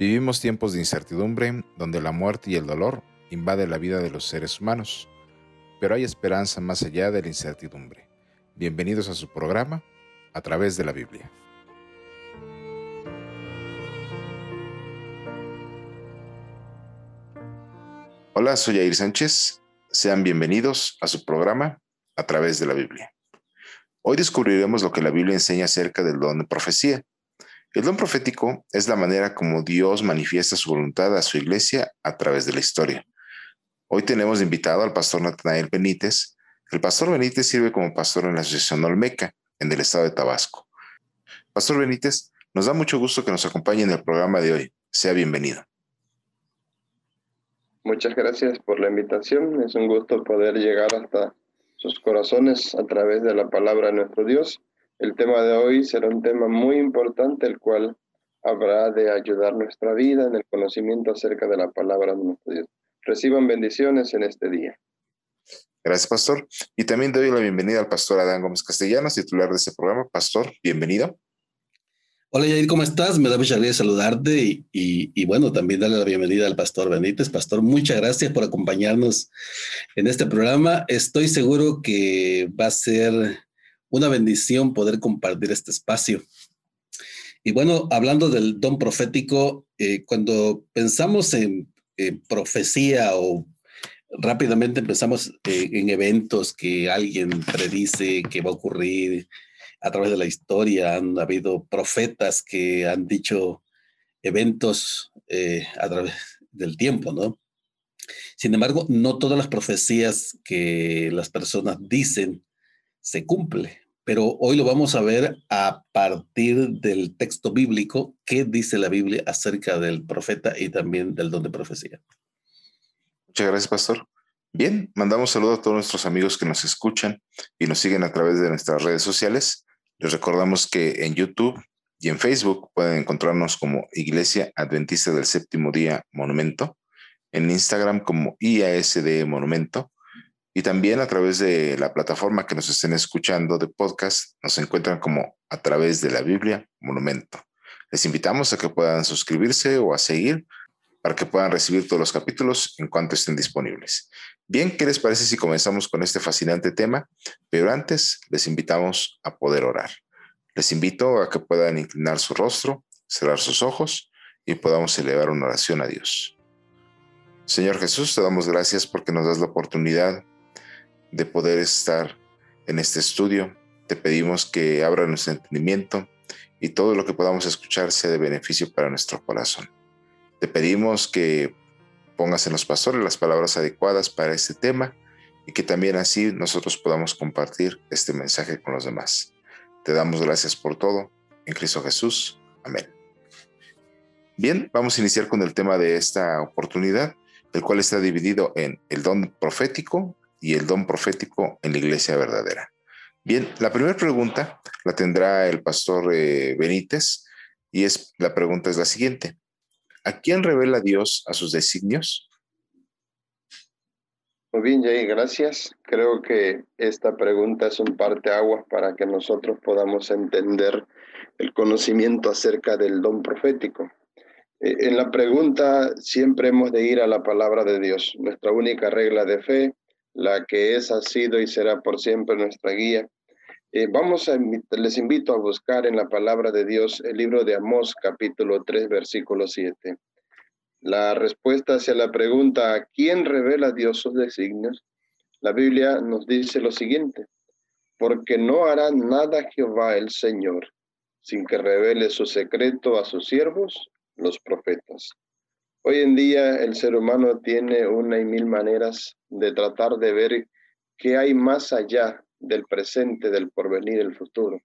Vivimos tiempos de incertidumbre donde la muerte y el dolor invaden la vida de los seres humanos, pero hay esperanza más allá de la incertidumbre. Bienvenidos a su programa a través de la Biblia. Hola, soy Jair Sánchez. Sean bienvenidos a su programa a través de la Biblia. Hoy descubriremos lo que la Biblia enseña acerca del don de profecía el don profético es la manera como Dios manifiesta su voluntad a su iglesia a través de la historia. Hoy tenemos invitado al pastor Natanael Benítez. El pastor Benítez sirve como pastor en la Asociación Olmeca, en el estado de Tabasco. Pastor Benítez, nos da mucho gusto que nos acompañe en el programa de hoy. Sea bienvenido. Muchas gracias por la invitación. Es un gusto poder llegar hasta sus corazones a través de la palabra de nuestro Dios el tema de hoy será un tema muy importante, el cual habrá de ayudar nuestra vida en el conocimiento acerca de la palabra de nuestro Dios. Reciban bendiciones en este día. Gracias, pastor. Y también doy la bienvenida al pastor Adán Gómez Castellanos, titular de este programa. Pastor, bienvenido. Hola, Yair, ¿cómo estás? Me da mucha alegría saludarte y, y, bueno, también darle la bienvenida al pastor Benítez. Pastor, muchas gracias por acompañarnos en este programa. Estoy seguro que va a ser una bendición poder compartir este espacio. Y bueno, hablando del don profético, eh, cuando pensamos en profecía o rápidamente empezamos eh, en eventos que alguien predice que va a ocurrir a través de la historia, han habido profetas que han dicho eventos eh, a través del tiempo, ¿no? Sin embargo, no todas las profecías que las personas dicen se cumple pero hoy lo vamos a ver a partir del texto bíblico, qué dice la Biblia acerca del profeta y también del don de profecía. Muchas gracias, pastor. Bien, mandamos saludos a todos nuestros amigos que nos escuchan y nos siguen a través de nuestras redes sociales. Les recordamos que en YouTube y en Facebook pueden encontrarnos como Iglesia Adventista del Séptimo Día Monumento, en Instagram como IASD Monumento y también a través de la plataforma que nos estén escuchando de podcast, nos encuentran como a través de la Biblia Monumento. Les invitamos a que puedan suscribirse o a seguir para que puedan recibir todos los capítulos en cuanto estén disponibles. Bien, ¿qué les parece si comenzamos con este fascinante tema? Pero antes les invitamos a poder orar. Les invito a que puedan inclinar su rostro, cerrar sus ojos y podamos elevar una oración a Dios. Señor Jesús, te damos gracias porque nos das la oportunidad de poder estar en este estudio. Te pedimos que abra nuestro entendimiento y todo lo que podamos escuchar sea de beneficio para nuestro corazón. Te pedimos que pongas en los pastores las palabras adecuadas para este tema y que también así nosotros podamos compartir este mensaje con los demás. Te damos gracias por todo. En Cristo Jesús. Amén. Bien, vamos a iniciar con el tema de esta oportunidad, el cual está dividido en el don profético y el don profético en la iglesia verdadera. Bien, la primera pregunta la tendrá el pastor eh, Benítez y es la pregunta es la siguiente. ¿A quién revela Dios a sus designios? Muy bien, Jay, gracias. Creo que esta pregunta es un parteaguas para que nosotros podamos entender el conocimiento acerca del don profético. Eh, en la pregunta siempre hemos de ir a la palabra de Dios, nuestra única regla de fe, la que es, ha sido y será por siempre nuestra guía. Eh, vamos a, les invito a buscar en la palabra de Dios el libro de Amós, capítulo 3, versículo 7. La respuesta hacia la pregunta, ¿a quién revela Dios sus designios? La Biblia nos dice lo siguiente, porque no hará nada Jehová el Señor sin que revele su secreto a sus siervos, los profetas. Hoy en día el ser humano tiene una y mil maneras de tratar de ver qué hay más allá del presente, del porvenir, del futuro.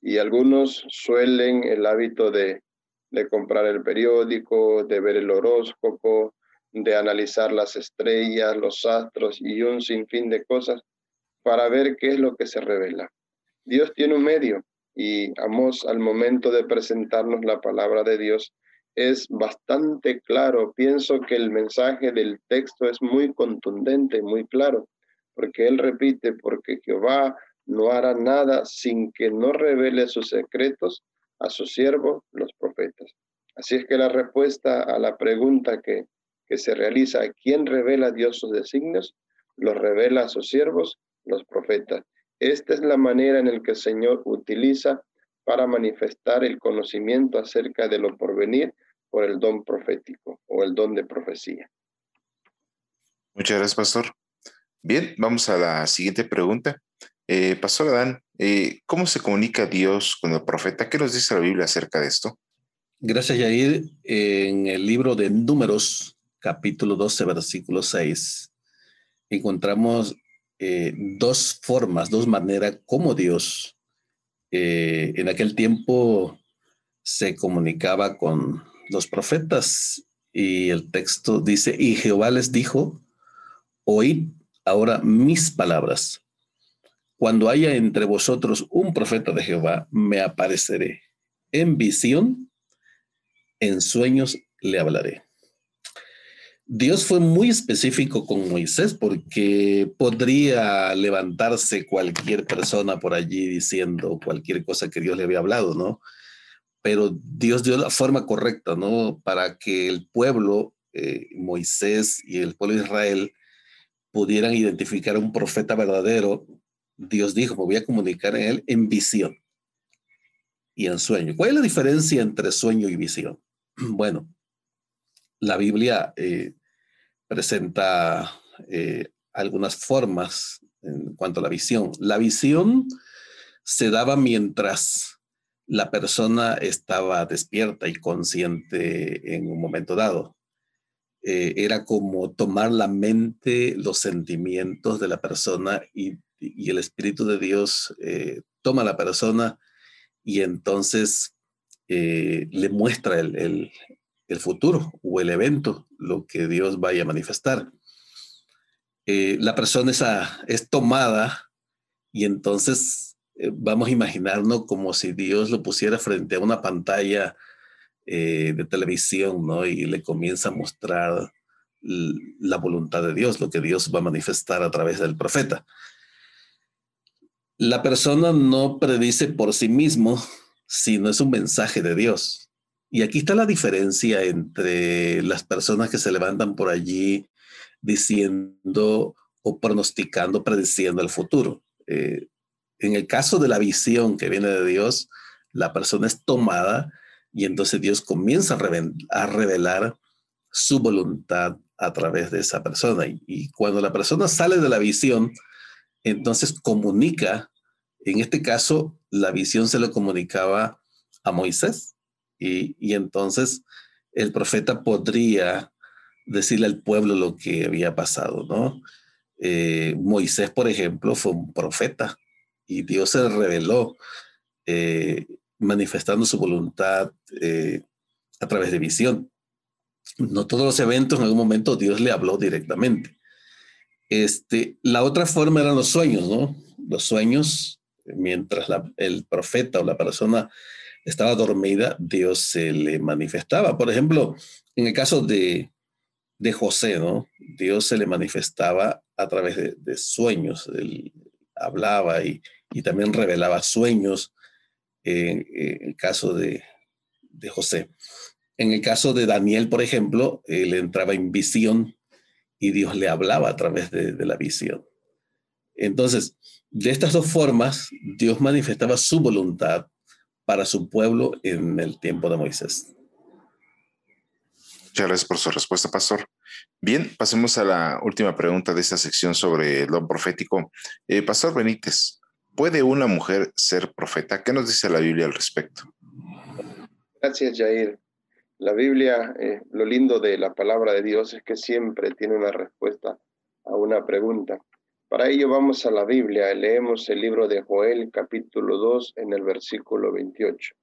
Y algunos suelen el hábito de, de comprar el periódico, de ver el horóscopo, de analizar las estrellas, los astros y un sinfín de cosas para ver qué es lo que se revela. Dios tiene un medio y Amos al momento de presentarnos la palabra de Dios es bastante claro. Pienso que el mensaje del texto es muy contundente, muy claro, porque él repite, porque Jehová no hará nada sin que no revele sus secretos a sus siervos, los profetas. Así es que la respuesta a la pregunta que, que se realiza, ¿quién revela Dios sus designios? Los revela a sus siervos, los profetas. Esta es la manera en la que el Señor utiliza para manifestar el conocimiento acerca de lo porvenir por el don profético o el don de profecía. Muchas gracias, pastor. Bien, vamos a la siguiente pregunta. Eh, pastor Adán, eh, ¿cómo se comunica Dios con el profeta? ¿Qué nos dice la Biblia acerca de esto? Gracias, Yair. En el libro de Números, capítulo 12, versículo 6, encontramos eh, dos formas, dos maneras como Dios eh, en aquel tiempo se comunicaba con los profetas y el texto dice, y Jehová les dijo, oíd ahora mis palabras. Cuando haya entre vosotros un profeta de Jehová, me apareceré en visión en sueños le hablaré. Dios fue muy específico con Moisés porque podría levantarse cualquier persona por allí diciendo cualquier cosa que Dios le había hablado, ¿no? Pero Dios dio la forma correcta, ¿no? Para que el pueblo, eh, Moisés y el pueblo de Israel pudieran identificar a un profeta verdadero. Dios dijo, me voy a comunicar en él en visión y en sueño. ¿Cuál es la diferencia entre sueño y visión? Bueno, la Biblia eh, presenta eh, algunas formas en cuanto a la visión. La visión se daba mientras la persona estaba despierta y consciente en un momento dado. Eh, era como tomar la mente, los sentimientos de la persona y, el Espíritu de Dios toma a la persona y entonces le muestra el, el futuro o el evento, lo que Dios vaya a manifestar. Eh, la persona es tomada y entonces eh, vamos a imaginarnos como si Dios lo pusiera frente a una pantalla eh, de televisión, ¿no? Y le comienza a mostrar la voluntad de Dios, lo que Dios va a manifestar a través del profeta. La persona no predice por sí mismo, sino es un mensaje de Dios. Y aquí está la diferencia entre las personas que se levantan por allí diciendo o pronosticando, prediciendo el futuro. Eh, en el caso de la visión que viene de Dios, la persona es tomada y entonces Dios comienza a, revelar su voluntad a través de esa persona. y, cuando la persona sale de la visión, entonces comunica, en este caso, la visión se lo comunicaba a Moisés y, entonces el profeta podría decirle al pueblo lo que había pasado, ¿no? Eh, Moisés, por ejemplo, fue un profeta y Dios se reveló eh, manifestando su voluntad eh, a través de visión. No todos los eventos, en algún momento Dios le habló directamente. Este, la otra forma eran los sueños, ¿no? Los sueños, mientras el profeta o la persona estaba dormida, Dios se le manifestaba. Por ejemplo, en el caso de, José, ¿no? Dios se le manifestaba a través de, sueños. Él hablaba y, también revelaba sueños en, el caso de, José. En el caso de Daniel, por ejemplo, él entraba en visión y Dios le hablaba a través de, de la visión. Entonces, de estas dos formas, Dios manifestaba su voluntad para su pueblo en el tiempo de Moisés. Muchas gracias por su respuesta, pastor. Bien, pasemos a la última pregunta de esta sección sobre don profético. Eh, pastor Benítez, ¿puede una mujer ser profeta? ¿Qué nos dice la Biblia al respecto? Gracias, Jair. La Biblia, eh, lo lindo de la palabra de Dios es que siempre tiene una respuesta a una pregunta. Para ello vamos a la Biblia, leemos el libro de Joel capítulo 2 en el versículo 28.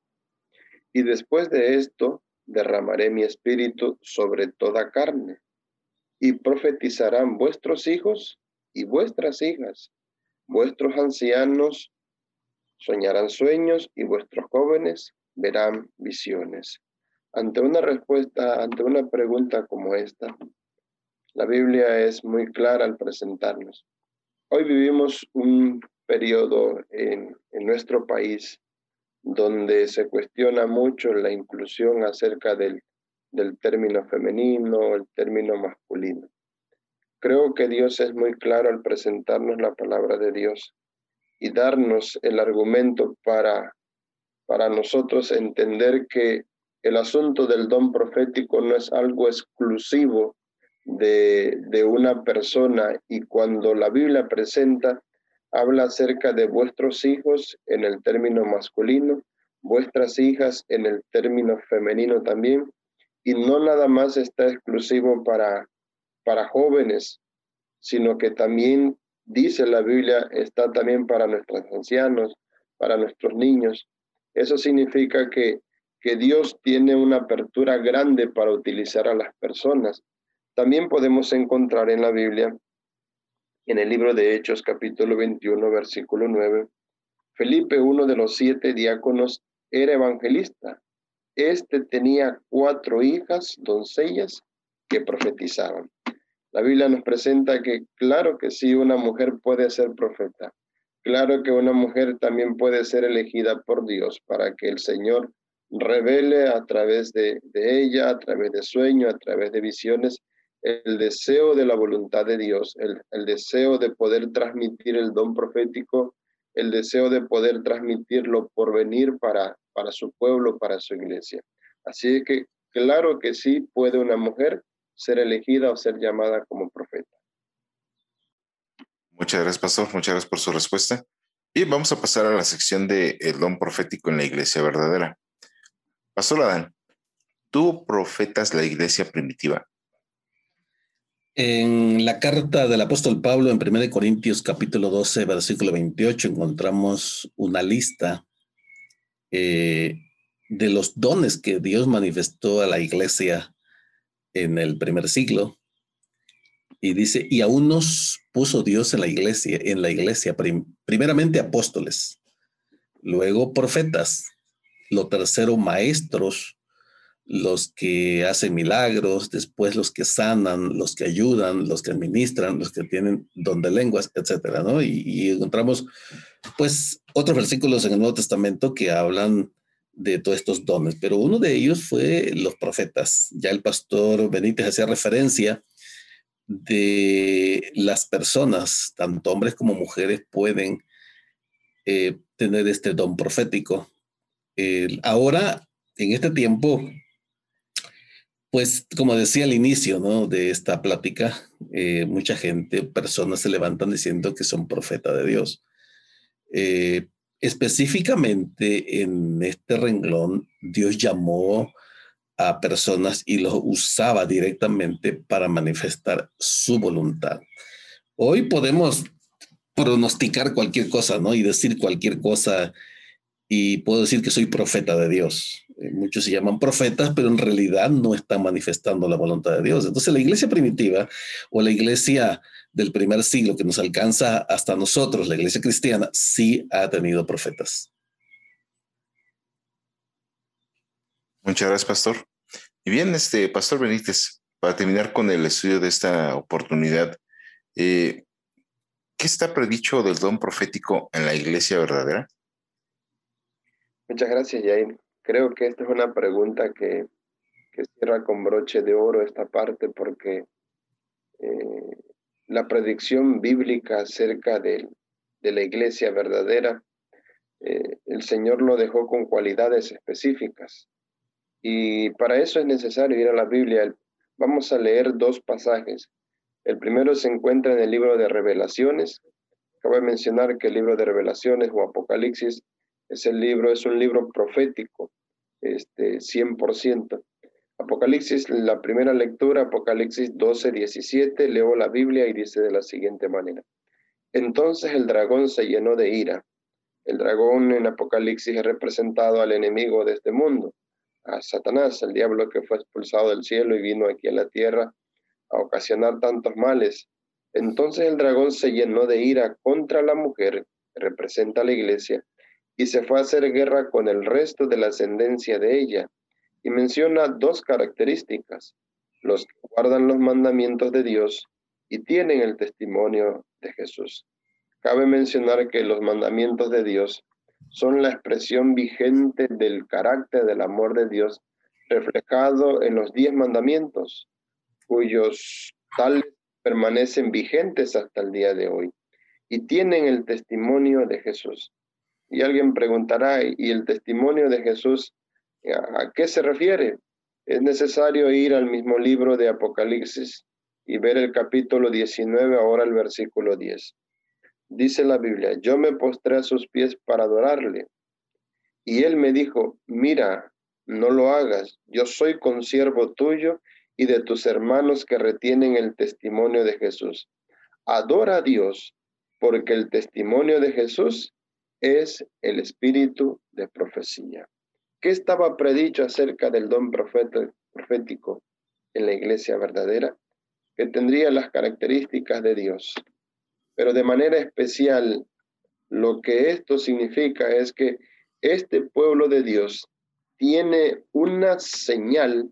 Y después de esto derramaré mi espíritu sobre toda carne, y profetizarán vuestros hijos y vuestras hijas, vuestros ancianos soñarán sueños y vuestros jóvenes verán visiones. Ante una respuesta, ante una pregunta como esta, la Biblia es muy clara al presentarnos. Hoy vivimos un periodo en, nuestro país donde se cuestiona mucho la inclusión acerca del, del término femenino, el término masculino. Creo que Dios es muy claro al presentarnos la palabra de Dios y darnos el argumento para, para nosotros entender que el asunto del don profético no es algo exclusivo de, de una persona y cuando la Biblia presenta, habla acerca de vuestros hijos en el término masculino, vuestras hijas en el término femenino también, y no nada más está exclusivo para, para jóvenes, sino que también dice la Biblia, está también para nuestros ancianos, para nuestros niños. Eso significa que, que Dios tiene una apertura grande para utilizar a las personas. También podemos encontrar en la Biblia, en el libro de Hechos capítulo 21, versículo 9, Felipe, uno de los siete diáconos, era evangelista. Este tenía cuatro hijas, doncellas, que profetizaban. La Biblia nos presenta que claro que sí, una mujer puede ser profeta. Claro que una mujer también puede ser elegida por Dios para que el Señor revele a través de, ella, a través de sueños, a través de visiones, el deseo de la voluntad de Dios, el, el deseo de poder transmitir el don profético, el deseo de poder transmitirlo por venir para, para su pueblo, para su iglesia. Así que claro que sí puede una mujer ser elegida o ser llamada como profeta. Muchas gracias, pastor. Muchas gracias por su respuesta. Y vamos a pasar a la sección de el don profético en la iglesia verdadera. Pastor Adán, ¿tuvo profetas la iglesia primitiva? En la carta del apóstol Pablo en 1 Corintios capítulo 12, versículo 28, encontramos una lista eh, de los dones que Dios manifestó a la iglesia en el primer siglo. Y dice, y aún nos puso Dios en la iglesia, en la iglesia, primeramente apóstoles, luego profetas, lo tercero maestros, los que hacen milagros, después los que sanan, los que ayudan, los que administran, los que tienen don de lenguas, etcétera, ¿no? Y, encontramos, pues, otros versículos en el Nuevo Testamento que hablan de todos estos dones, pero uno de ellos fue los profetas. Ya el pastor Benítez hacía referencia de las personas, tanto hombres como mujeres, pueden eh, tener este don profético. ahora, en este tiempo, pues como decía al inicio ¿no? de esta plática, eh, mucha gente, personas se levantan diciendo que son profeta de Dios. Eh, Específicamente en este renglón, Dios llamó a personas y los usaba directamente para manifestar su voluntad. Hoy podemos pronosticar cualquier cosa, ¿no? Y decir cualquier cosa y puedo decir que soy profeta de Dios. Eh, muchos se llaman profetas, pero en realidad no están manifestando la voluntad de Dios. Entonces la iglesia primitiva o la iglesia del primer siglo que nos alcanza hasta nosotros, la iglesia cristiana, sí ha tenido profetas. Muchas gracias, pastor. Y bien, este pastor Benítez, para terminar con el estudio de esta oportunidad, eh, ¿qué está predicho del don profético en la iglesia verdadera? Muchas gracias, Jair. Creo que esta es una pregunta que, que cierra con broche de oro esta parte porque eh, la predicción bíblica acerca de, de la iglesia verdadera, eh, el Señor lo dejó con cualidades específicas. Y para eso es necesario ir a la Biblia. Vamos a leer dos pasajes. El primero se encuentra en el libro de Revelaciones. Acabo de mencionar que el libro de Revelaciones o Apocalipsis es el libro, es un libro profético, este, 100%. Apocalipsis, la primera lectura, Apocalipsis 12, 17, leo la Biblia y dice de la siguiente manera. Entonces el dragón se llenó de ira. El dragón en Apocalipsis es representado al enemigo de este mundo, a Satanás, el diablo que fue expulsado del cielo y vino aquí a la tierra a ocasionar tantos males. Entonces el dragón se llenó de ira contra la mujer, representa a la iglesia, y se fue a hacer guerra con el resto de la ascendencia de ella y menciona dos características, los que guardan los mandamientos de Dios y tienen el testimonio de Jesús. Cabe mencionar que los mandamientos de Dios son la expresión vigente del carácter del amor de Dios reflejado en los diez mandamientos, cuyos tales permanecen vigentes hasta el día de hoy y tienen el testimonio de Jesús. Y alguien preguntará, ¿y el testimonio de Jesús a qué se refiere? Es necesario ir al mismo libro de Apocalipsis y ver el capítulo 19, ahora el versículo 10. Dice la Biblia, yo me postré a sus pies para adorarle. Y él me dijo, mira, no lo hagas, yo soy consiervo tuyo y de tus hermanos que retienen el testimonio de Jesús. Adora a Dios, porque el testimonio de Jesús es el espíritu de profecía. ¿Qué estaba predicho acerca del don profético en la iglesia verdadera? Que tendría las características de Dios. Pero de manera especial, lo que esto significa es que este pueblo de Dios tiene una señal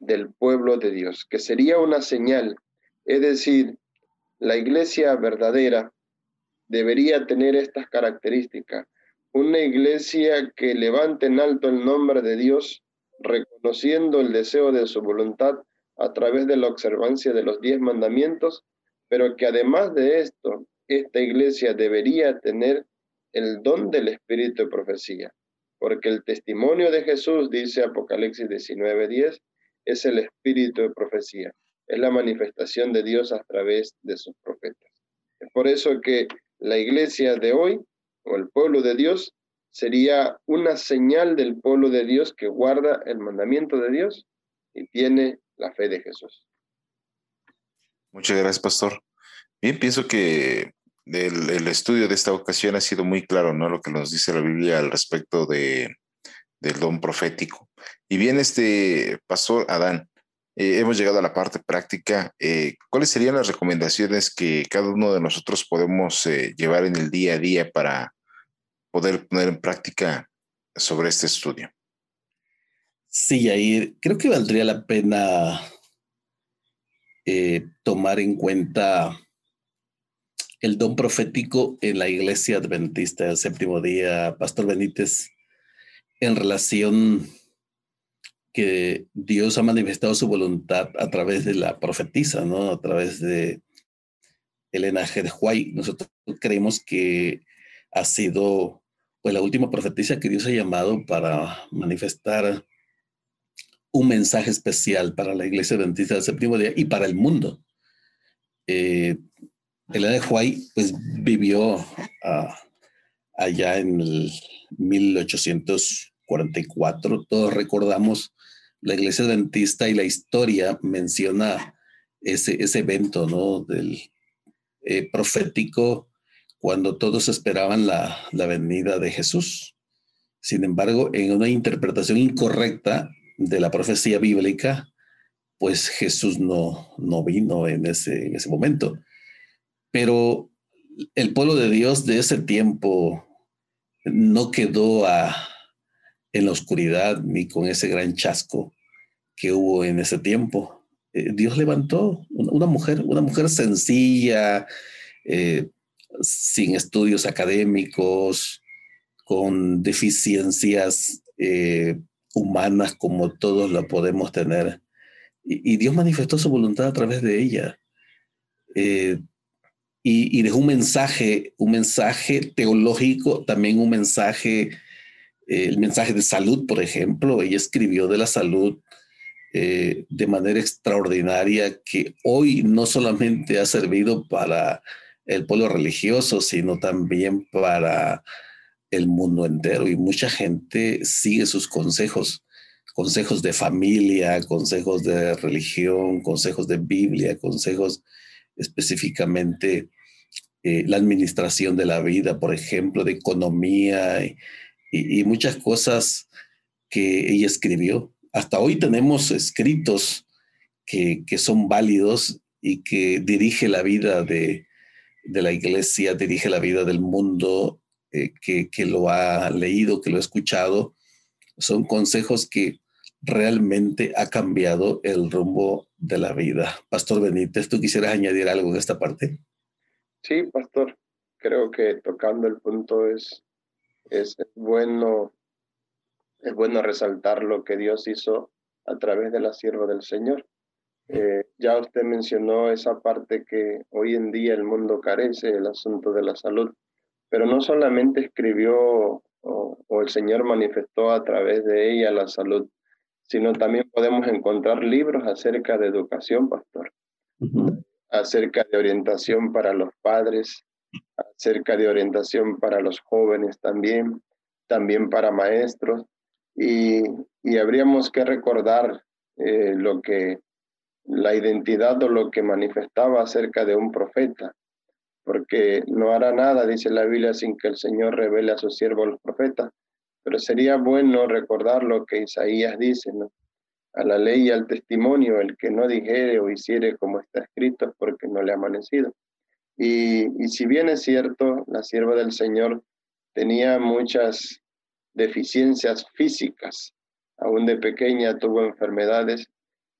del pueblo de Dios, que sería una señal, es decir, la iglesia verdadera debería tener estas características. Una iglesia que levante en alto el nombre de Dios, reconociendo el deseo de su voluntad a través de la observancia de los diez mandamientos, pero que además de esto, esta iglesia debería tener el don del espíritu de profecía porque el testimonio de Jesús, dice Apocalipsis 19:10, es el espíritu de profecía, es la manifestación de Dios a través de sus profetas. Es por eso que la iglesia de hoy, o el pueblo de Dios, sería una señal del pueblo de Dios que guarda el mandamiento de Dios y tiene la fe de Jesús. Muchas gracias, pastor. Bien, pienso que el, estudio de esta ocasión ha sido muy claro, ¿no? Lo que nos dice la Biblia al respecto de, del don profético. Y bien, este pastor Adán, eh, hemos llegado a la parte práctica. Eh, ¿Cuáles serían las recomendaciones que cada uno de nosotros podemos eh, llevar en el día a día para poder poner en práctica sobre este estudio? Sí, ahí creo que valdría la pena tomar en cuenta el don profético en la iglesia adventista del séptimo día, Pastor Benítez, en relación que Dios ha manifestado su voluntad a través de la profetisa, ¿no? A través de Elena G. de Huay. Nosotros creemos que ha sido pues, la última profetisa que Dios ha llamado para manifestar un mensaje especial para la iglesia adventista del séptimo día y para el mundo. Eh, Elena de Huay pues vivió ah, allá en el 1844. Todos recordamos la iglesia adventista y la historia menciona ese, ese evento, ¿no? Del eh, profético cuando todos esperaban la, la venida de Jesús. Sin embargo, en una interpretación incorrecta de la profecía bíblica, pues Jesús no, no vino en ese, en ese momento. Pero el pueblo de Dios de ese tiempo no quedó en la oscuridad ni con ese gran chasco que hubo en ese tiempo. Eh, Dios levantó una, mujer, una mujer sencilla, eh, sin estudios académicos, con deficiencias eh, humanas como todos la podemos tener. Y, Dios manifestó su voluntad a través de ella y, dejó un mensaje, un mensaje teológico, también un mensaje, el mensaje de salud, por ejemplo. Ella escribió de la salud eh, de manera extraordinaria que hoy no solamente ha servido para el pueblo religioso, sino también para el mundo entero. Y mucha gente sigue sus consejos, consejos de familia, consejos de religión, consejos de Biblia, consejos específicamente eh, la administración de la vida, por ejemplo, de economía muchas cosas que ella escribió. Hasta hoy tenemos escritos que, son válidos y que dirige la vida de, la iglesia, dirige la vida del mundo, eh, que, que lo ha leído, que lo ha escuchado. Son consejos que realmente ha cambiado el rumbo de la vida. Pastor Benítez, ¿tú quisieras añadir algo en esta parte? Sí, pastor. Creo que tocando el punto es es bueno, es bueno resaltar lo que Dios hizo a través de la sierva del Señor. Eh, ya usted mencionó esa parte que hoy en día el mundo carece, el asunto de la salud, pero no solamente escribió o, el Señor manifestó a través de ella la salud, sino también podemos encontrar libros acerca de educación, pastor, acerca de orientación para los padres, acerca de orientación para los jóvenes también, también para maestros, y, y habríamos que recordar eh, lo que la identidad o lo que manifestaba acerca de un profeta, porque no hará nada, dice la Biblia, sin que el Señor revele a su siervo los profetas. Pero sería bueno recordar lo que Isaías dice, ¿no? A la ley y al testimonio, el que no dijere o hiciere como está escrito es porque no le ha amanecido. Y, si bien es cierto, la sierva del Señor tenía muchas deficiencias físicas, aún de pequeña tuvo enfermedades,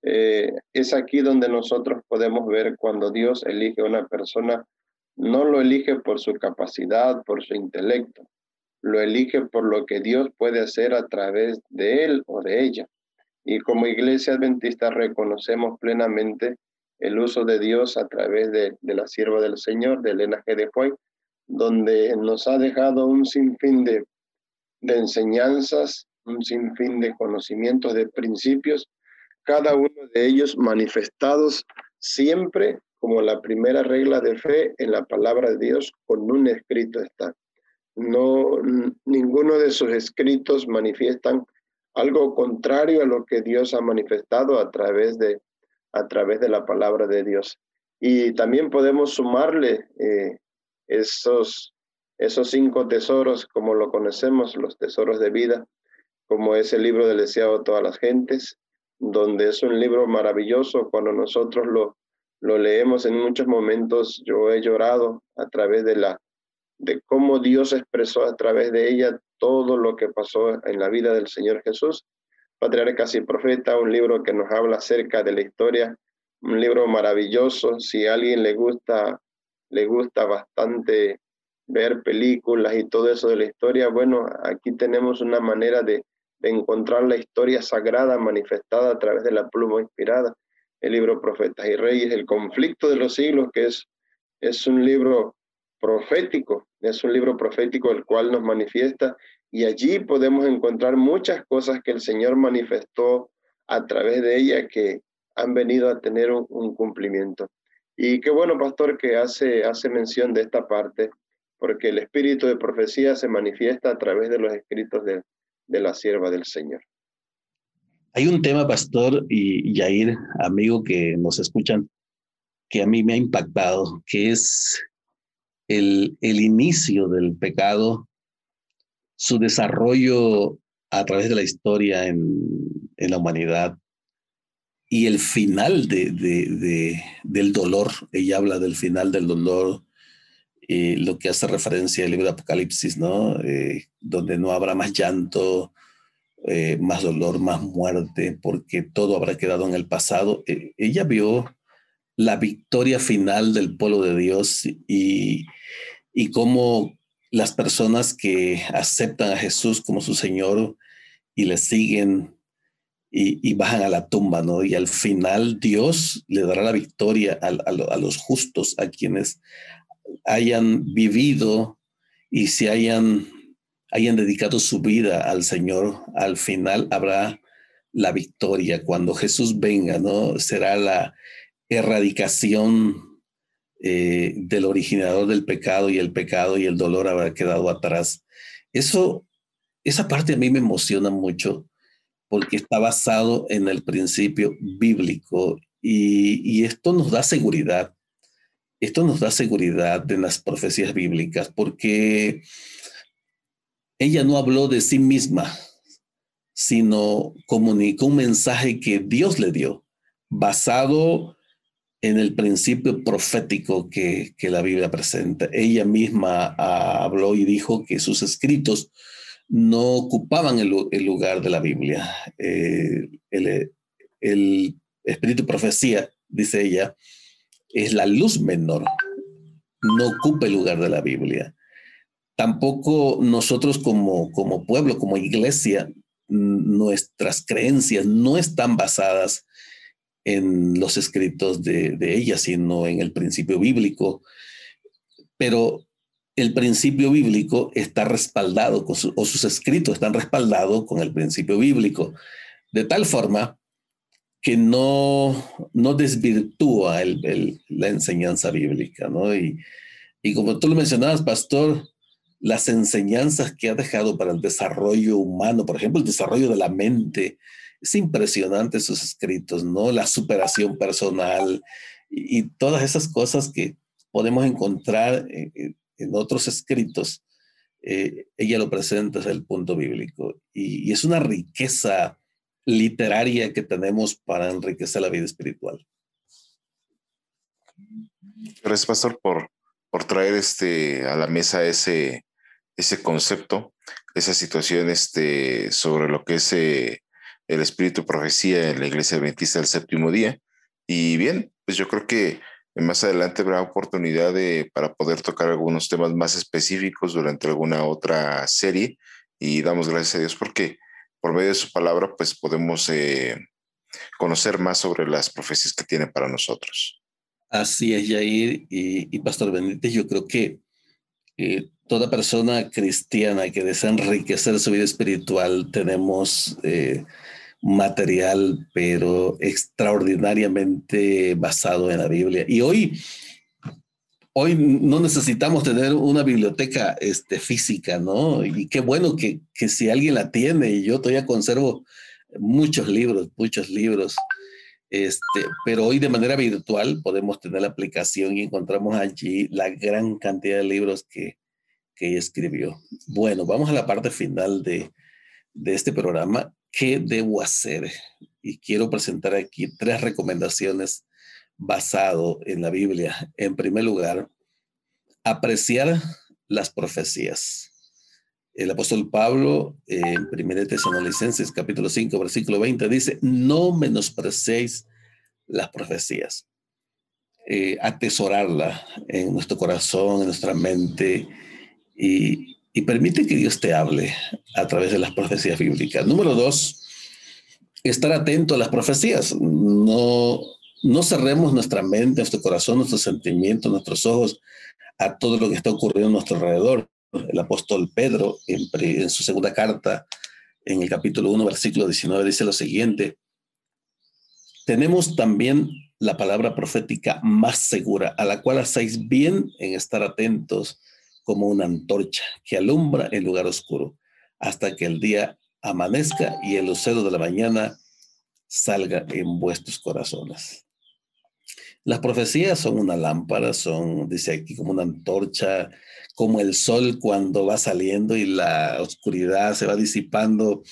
eh, es aquí donde nosotros podemos ver cuando Dios elige a una persona, no lo elige por su capacidad, por su intelecto, lo elige por lo que Dios puede hacer a través de él o de ella. Y como iglesia adventista reconocemos plenamente el uso de Dios a través de, la sierva del Señor, de Elena de Hoy, donde nos ha dejado un sinfín de, de enseñanzas, un sinfín de conocimientos, de principios cada uno de ellos manifestados siempre como la primera regla de fe en la palabra de Dios, con un escrito está. No, ninguno de sus escritos manifiestan algo contrario a lo que Dios ha manifestado a través de, a través de la palabra de Dios. Y también podemos sumarle eh, esos, esos cinco tesoros, como lo conocemos, los tesoros de vida, como es el libro del deseado de todas las gentes, donde es un libro maravilloso. Cuando nosotros lo, lo leemos en muchos momentos, yo he llorado a través de la de cómo Dios expresó a través de ella todo lo que pasó en la vida del Señor Jesús. Patriarcas y Profeta, un libro que nos habla acerca de la historia, un libro maravilloso. Si a alguien le gusta, le gusta bastante ver películas y todo eso de la historia, bueno, aquí tenemos una manera de, encontrar la historia sagrada manifestada a través de la pluma inspirada, el libro Profetas y Reyes, el conflicto de los siglos, que es, es un libro profético, es un libro profético el cual nos manifiesta y allí podemos encontrar muchas cosas que el Señor manifestó a través de ella que han venido a tener un, cumplimiento. Y qué bueno, pastor, que hace, hace mención de esta parte, porque el espíritu de profecía se manifiesta a través de los escritos de, de la sierva del Señor. Hay un tema, pastor y Yair, amigo que nos escuchan, que a mí me ha impactado, que es el, el inicio del pecado, su desarrollo a través de la historia en, en la humanidad y el final de, de, del dolor. Ella habla del final del dolor, eh, lo que hace referencia al libro de Apocalipsis, ¿no? Eh, donde no habrá más llanto, eh, más dolor, más muerte, porque todo habrá quedado en el pasado. ella vio la victoria final del pueblo de Dios y, y cómo las personas que aceptan a Jesús como su Señor y le siguen y, bajan a la tumba, ¿no? Y al final Dios le dará la victoria a, a los justos, a quienes hayan vivido y se hayan, hayan dedicado su vida al Señor, al final habrá la victoria. Cuando Jesús venga, ¿no? Será la erradicación eh, del originador del pecado y el pecado y el dolor habrá quedado atrás. Eso, esa parte a mí me emociona mucho porque está basado en el principio bíblico y, esto nos da seguridad esto nos da seguridad en las profecías bíblicas porque ella no habló de sí misma, sino comunicó un mensaje que Dios le dio, basado en el principio profético que, la Biblia presenta. Ella misma ah, habló y dijo que sus escritos no ocupaban el, lugar de la Biblia. Eh, el, el espíritu profecía, dice ella, es la luz menor, no ocupa el lugar de la Biblia. tampoco nosotros como, como pueblo, como iglesia, nuestras creencias no están basadas en los escritos de, de ella, sino en el principio bíblico. Pero el principio bíblico está respaldado, o sus escritos están respaldados con el principio bíblico, de tal forma que no, no desvirtúa la enseñanza bíblica, ¿no? Y, y como tú lo mencionabas, pastor, las enseñanzas que ha dejado para el desarrollo humano, por ejemplo, el desarrollo de la mente, es impresionante sus escritos, ¿no? La superación personal y, todas esas cosas que podemos encontrar en, otros escritos, eh, ella lo presenta desde el punto bíblico. Y, y, es una riqueza literaria que tenemos para enriquecer la vida espiritual. Gracias, Pastor, por, por traer este, a la mesa ese, ese concepto, esa situación este, sobre lo que es eh, el espíritu profecía en la iglesia adventista del séptimo día. Y bien, pues yo creo que más adelante habrá oportunidad de, para poder tocar algunos temas más específicos durante alguna otra serie. Y damos gracias a Dios porque por medio de su palabra, pues podemos eh, conocer más sobre las profecías que tiene para nosotros. Así es, Jair y, Pastor Benítez. Yo creo que eh, toda persona cristiana que desea enriquecer su vida espiritual, tenemos eh, material, pero extraordinariamente basado en la Biblia. Y hoy, hoy no necesitamos tener una biblioteca este, física, ¿no? Y qué bueno que, que si alguien la tiene, y yo todavía conservo muchos libros, muchos libros. Este, pero hoy de manera virtual podemos tener la aplicación y encontramos allí la gran cantidad de libros que, que ella escribió. Bueno, vamos a la parte final de, de este programa. ¿Qué debo hacer? Y quiero presentar aquí tres recomendaciones basado en la Biblia. En primer lugar, apreciar las profecías. El apóstol Pablo en 1 Tesalonicenses capítulo 5 versículo 20 dice, no menosprecéis las profecías. Eh, atesorarla en nuestro corazón, en nuestra mente y, permite que Dios te hable a través de las profecías bíblicas. Número dos, estar atento a las profecías. No, no cerremos nuestra mente, nuestro corazón, nuestros sentimientos, nuestros ojos a todo lo que está ocurriendo a nuestro alrededor. El apóstol Pedro, en, su segunda carta, en el capítulo 1, versículo 19, dice lo siguiente. Tenemos también la palabra profética más segura, a la cual hacéis bien en estar atentos como una antorcha que alumbra el lugar oscuro, hasta que el día amanezca y el lucero de la mañana salga en vuestros corazones. Las profecías son una lámpara, son, dice aquí, como una antorcha, como el sol cuando va saliendo y la oscuridad se va disipando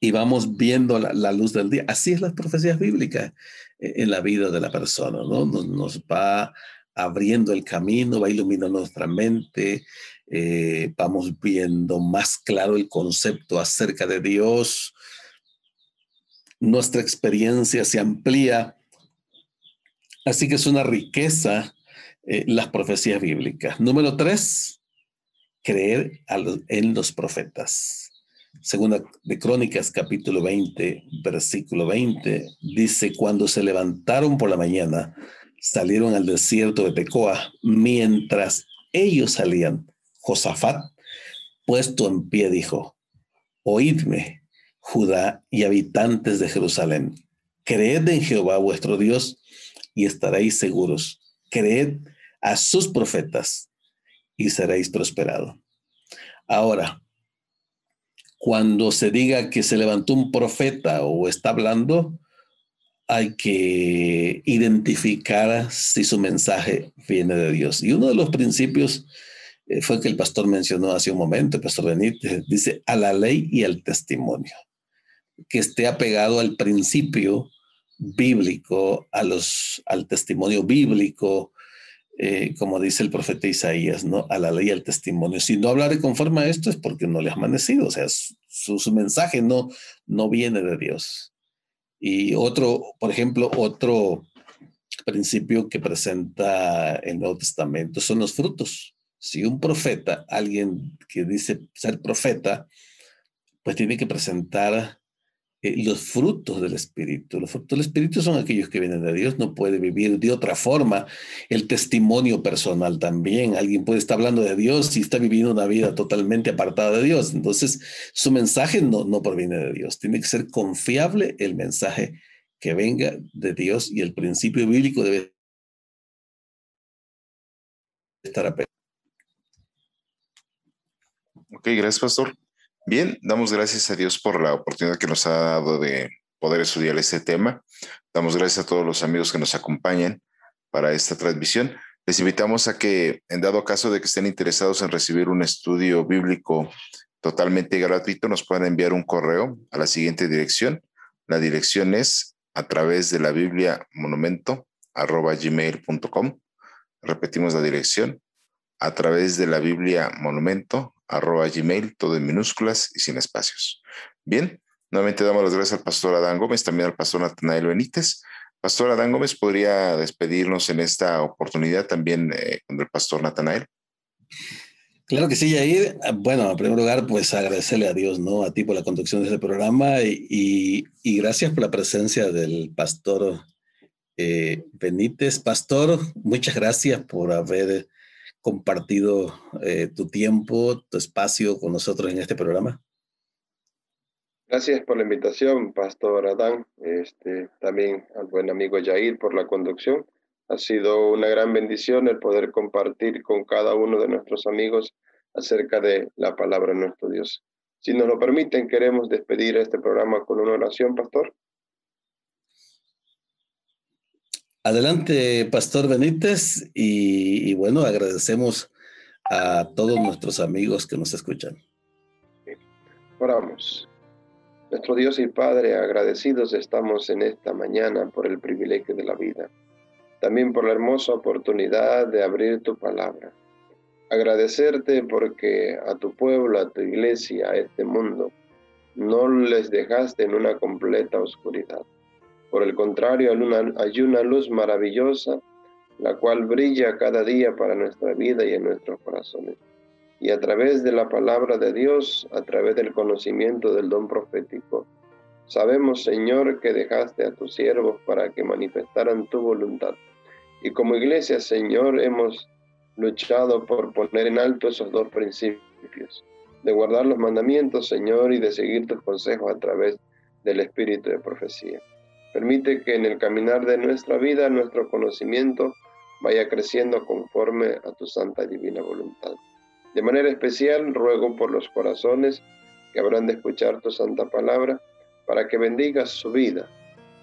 y vamos viendo la, luz del día. Así es las profecías bíblicas eh, en la vida de la persona, ¿no? Nos, va abriendo el camino, va iluminando nuestra mente, eh, vamos viendo más claro el concepto acerca de Dios, nuestra experiencia se amplía Así que es una riqueza eh, las profecías bíblicas. Número tres, creer en los profetas. Segunda de Crónicas, capítulo 20, versículo 20, dice, cuando se levantaron por la mañana, salieron al desierto de Tecoa, mientras ellos salían, Josafat, puesto en pie, dijo, oídme, Judá y habitantes de Jerusalén, creed en Jehová vuestro Dios y estaréis seguros. Creed a sus profetas y seréis prosperados. Ahora, cuando se diga que se levantó un profeta o está hablando, hay que identificar si su mensaje viene de Dios. Y uno de los principios eh, fue que el pastor mencionó hace un momento, el pastor Benítez, dice a la ley y al testimonio, que esté apegado al principio bíblico, a los, al testimonio bíblico, eh, como dice el profeta Isaías, ¿no? A la ley y al testimonio. Si no hablaré conforme a esto es porque no le ha amanecido, o sea, su, su, mensaje no, no viene de Dios. Y otro, por ejemplo, otro principio que presenta el Nuevo Testamento son los frutos. Si un profeta, alguien que dice ser profeta, pues tiene que presentar eh, los frutos del Espíritu. Los frutos del Espíritu son aquellos que vienen de Dios, no puede vivir de otra forma. El testimonio personal también. Alguien puede estar hablando de Dios y está viviendo una vida totalmente apartada de Dios. Entonces, su mensaje no, no proviene de Dios. Tiene que ser confiable el mensaje que venga de Dios y el principio bíblico debe estar a Ok, gracias, pastor. Bien, damos gracias a Dios por la oportunidad que nos ha dado de poder estudiar este tema. Damos gracias a todos los amigos que nos acompañan para esta transmisión. Les invitamos a que, en dado caso de que estén interesados en recibir un estudio bíblico totalmente gratuito, nos puedan enviar un correo a la siguiente dirección. La dirección es a través de la Biblia monumento arroba gmail.com. Repetimos la dirección a través de la Biblia monumento arroba gmail, todo en minúsculas y sin espacios. Bien, nuevamente damos las gracias al pastor Adán Gómez, también al pastor Natanael Benítez. Pastor Adán Gómez, ¿podría despedirnos en esta oportunidad también eh, con el pastor Natanael? Claro que sí, Yair. Bueno, en primer lugar, pues agradecerle a Dios, ¿no? A ti por la conducción de este programa y, y, gracias por la presencia del pastor eh, Benítez. Pastor, muchas gracias por haber compartido eh, tu tiempo, tu espacio con nosotros en este programa. Gracias por la invitación, Pastor Adán, este, también al buen amigo Jair por la conducción. Ha sido una gran bendición el poder compartir con cada uno de nuestros amigos acerca de la palabra de nuestro Dios. Si nos lo permiten, queremos despedir este programa con una oración, Pastor. Adelante, Pastor Benítez, y, bueno, agradecemos a todos nuestros amigos que nos escuchan. Oramos. Nuestro Dios y Padre, agradecidos estamos en esta mañana por el privilegio de la vida, también por la hermosa oportunidad de abrir tu palabra. Agradecerte porque a tu pueblo, a tu iglesia, a este mundo, no les dejaste en una completa oscuridad por el contrario, hay una, luz maravillosa, la cual brilla cada día para nuestra vida y en nuestros corazones. Y a través de la palabra de Dios, a través del conocimiento del don profético, sabemos, Señor, que dejaste a tus siervos para que manifestaran tu voluntad. Y como iglesia, Señor, hemos luchado por poner en alto esos dos principios, de guardar los mandamientos, Señor, y de seguir tus consejos a través del espíritu de profecía. Permite que en el caminar de nuestra vida nuestro conocimiento vaya creciendo conforme a tu santa y divina voluntad. De manera especial ruego por los corazones que habrán de escuchar tu santa palabra, para que bendigas su vida,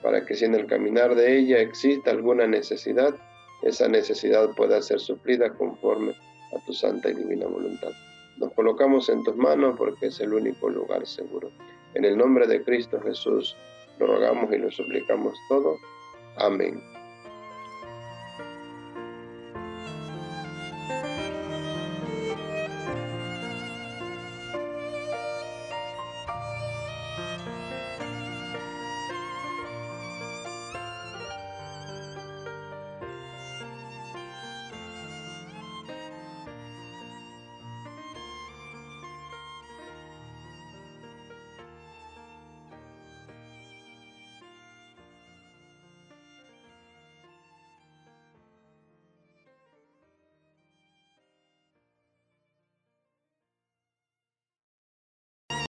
para que si en el caminar de ella exista alguna necesidad, esa necesidad pueda ser suplida conforme a tu santa y divina voluntad. Nos colocamos en tus manos porque es el único lugar seguro. En el nombre de Cristo Jesús, lo rogamos y lo suplicamos todo. Amén.